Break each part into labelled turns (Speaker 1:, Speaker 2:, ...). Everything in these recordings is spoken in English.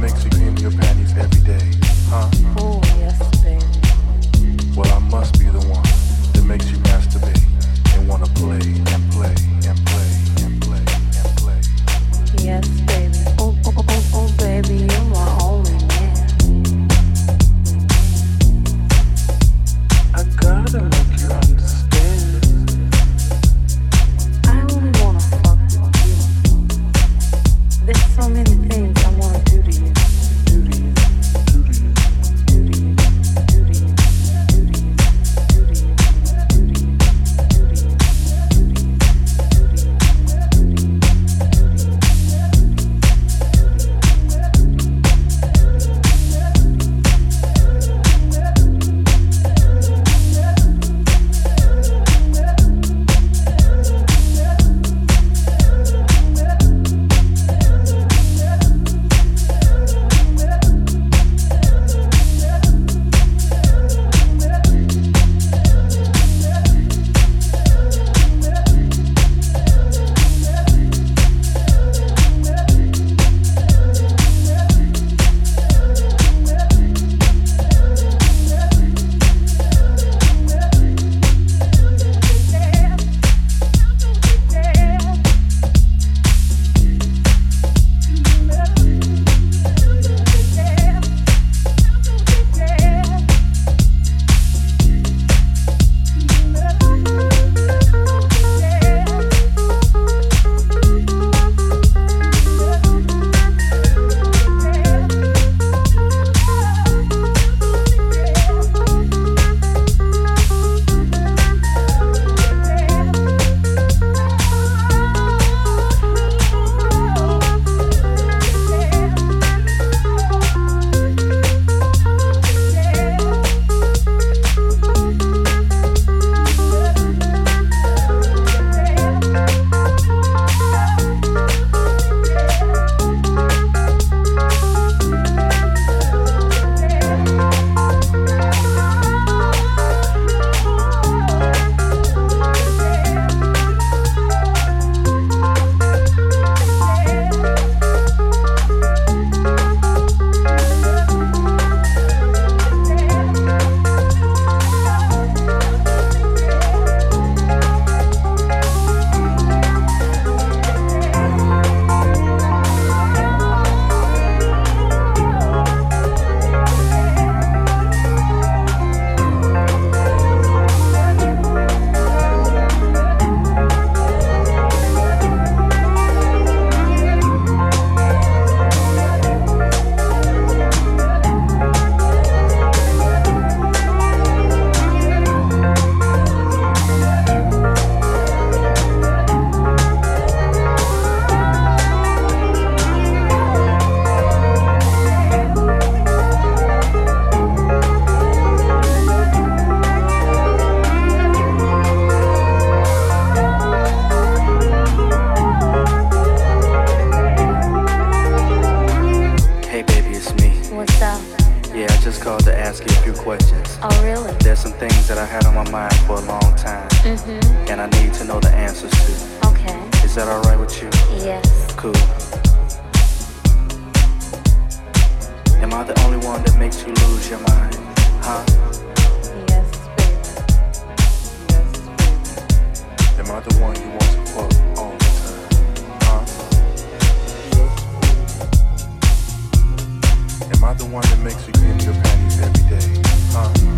Speaker 1: makes you clean your panties every
Speaker 2: day,
Speaker 1: huh? I the only one that makes you lose your mind? Huh?
Speaker 2: Yes, baby. Yes, baby.
Speaker 1: Am I the one you want to quote all the time? Huh? Yes, baby. Am I the one that makes you give your panties every day? Huh?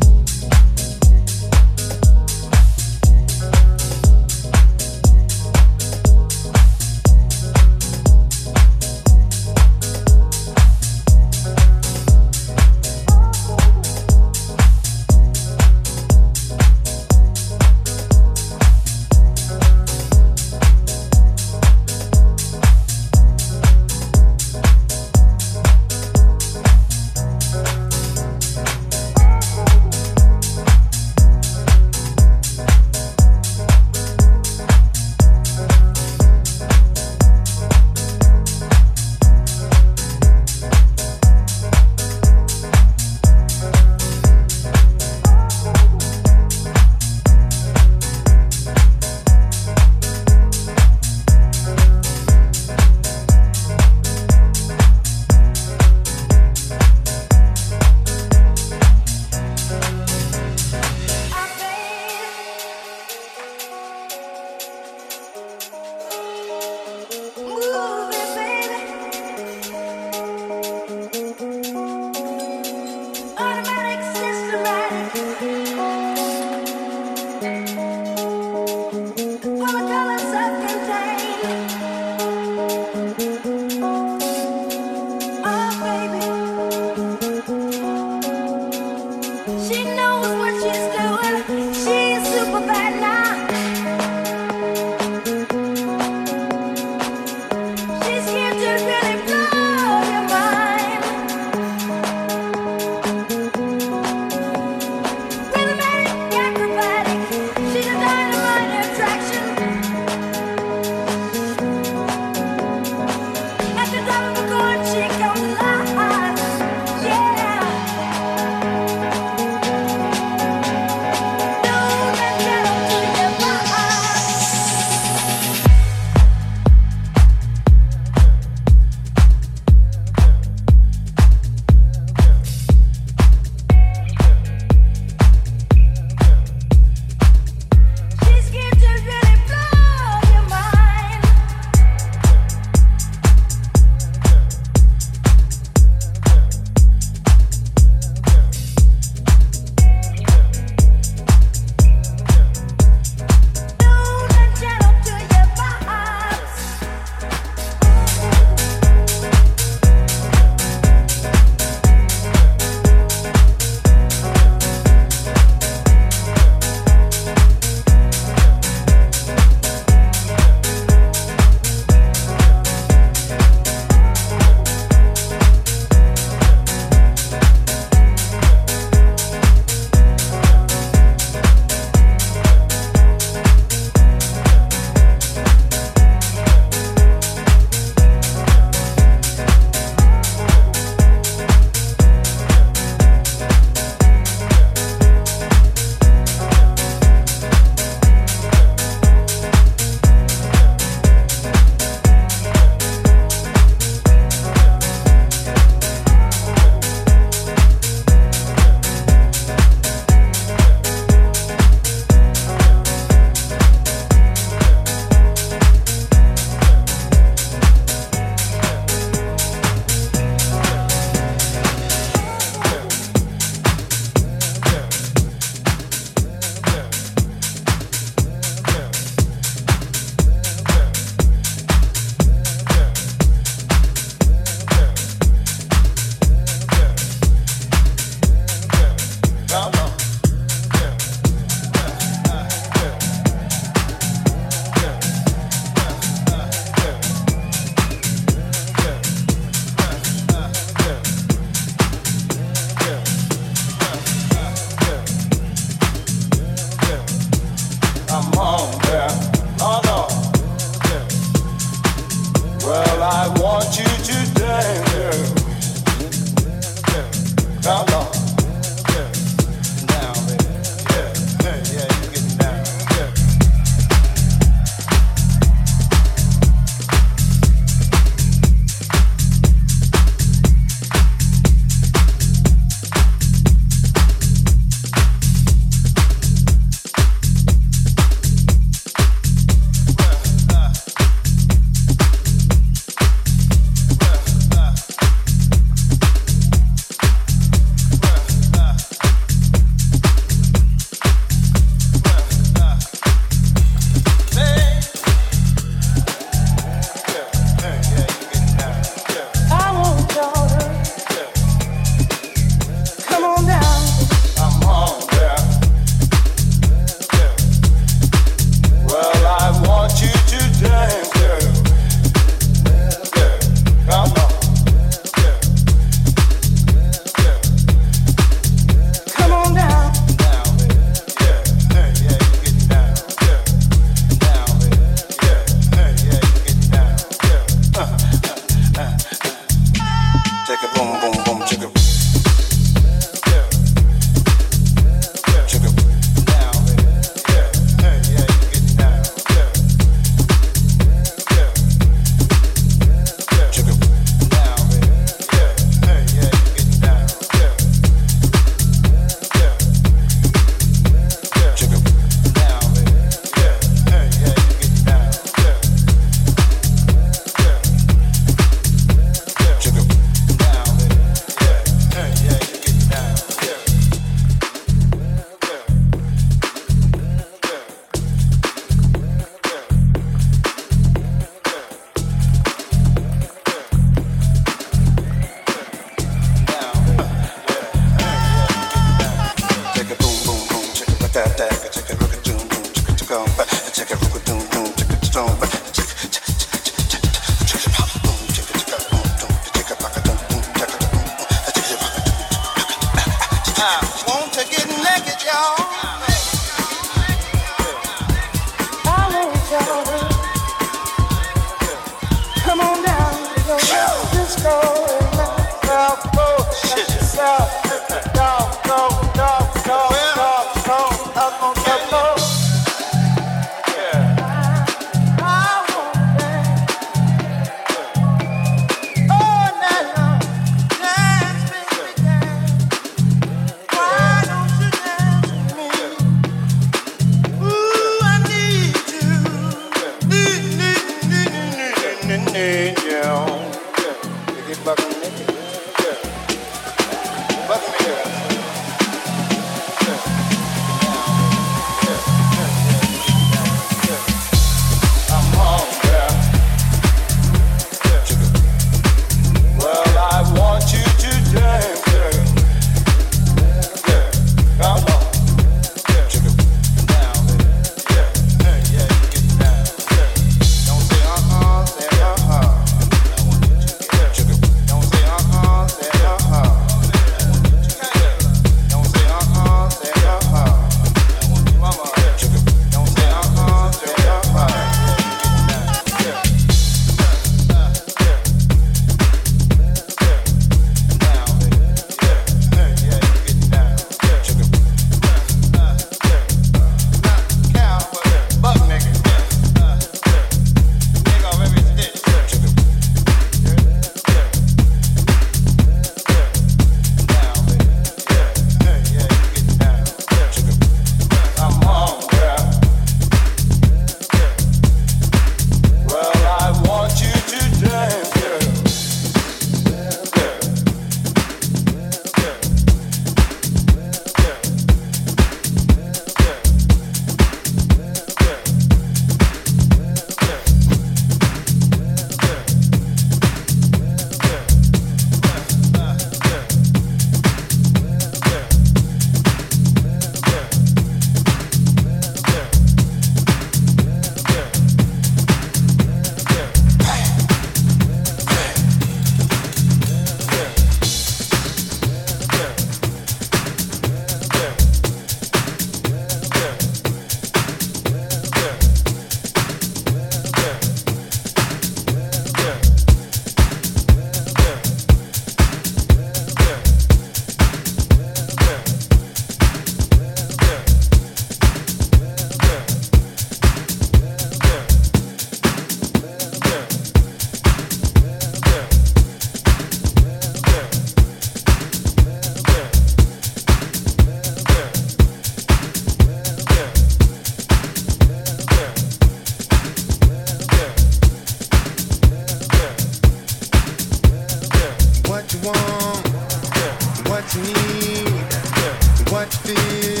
Speaker 1: you.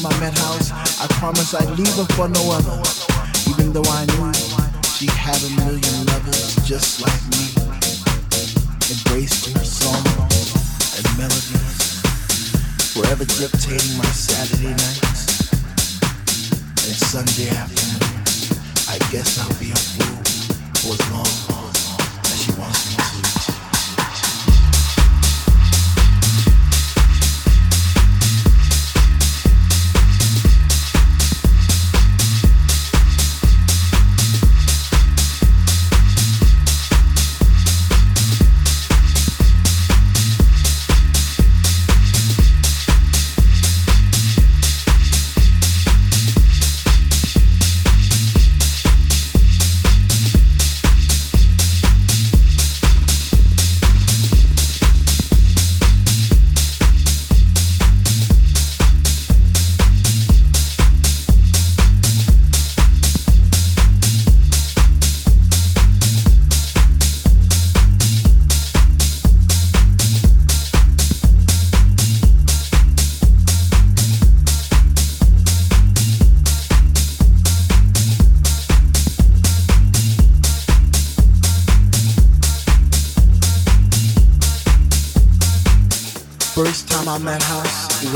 Speaker 3: Time I met House, I promised I'd leave her for no other. Even though I knew she had a million lovers just like me. Embraced her song and melodies, forever dictating my Saturday nights and Sunday afternoons. I guess I'll be a fool for as long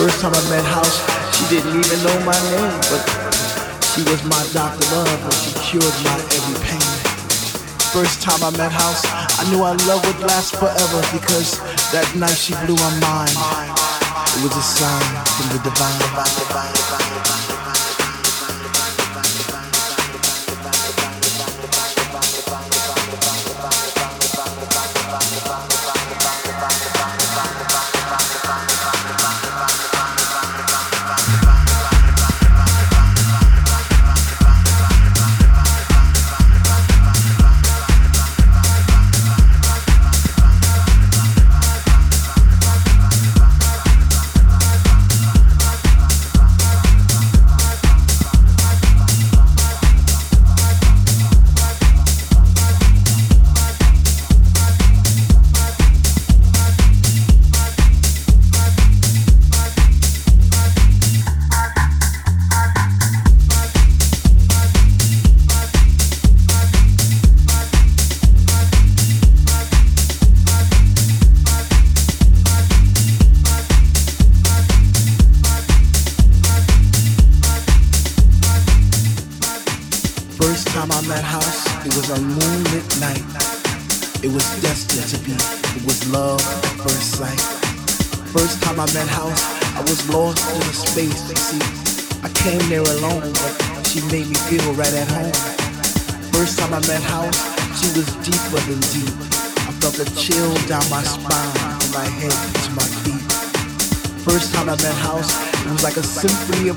Speaker 3: First time I met House, she didn't even know my name, but she was my doctor love, and she cured my every pain. First time I met House, I knew our love would last forever because that night she blew my mind. It was a sign from the divine. First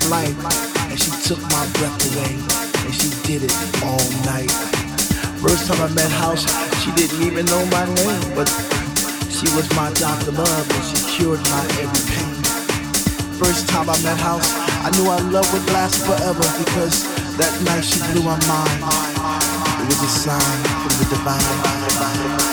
Speaker 3: life, and she took my breath away, and she did it all night. First time I met House, she didn't even know my name, but she was my doctor love, and she cured my every pain. First time I met House, I knew our love would last forever because that night she blew my mind. It was a sign from the divine.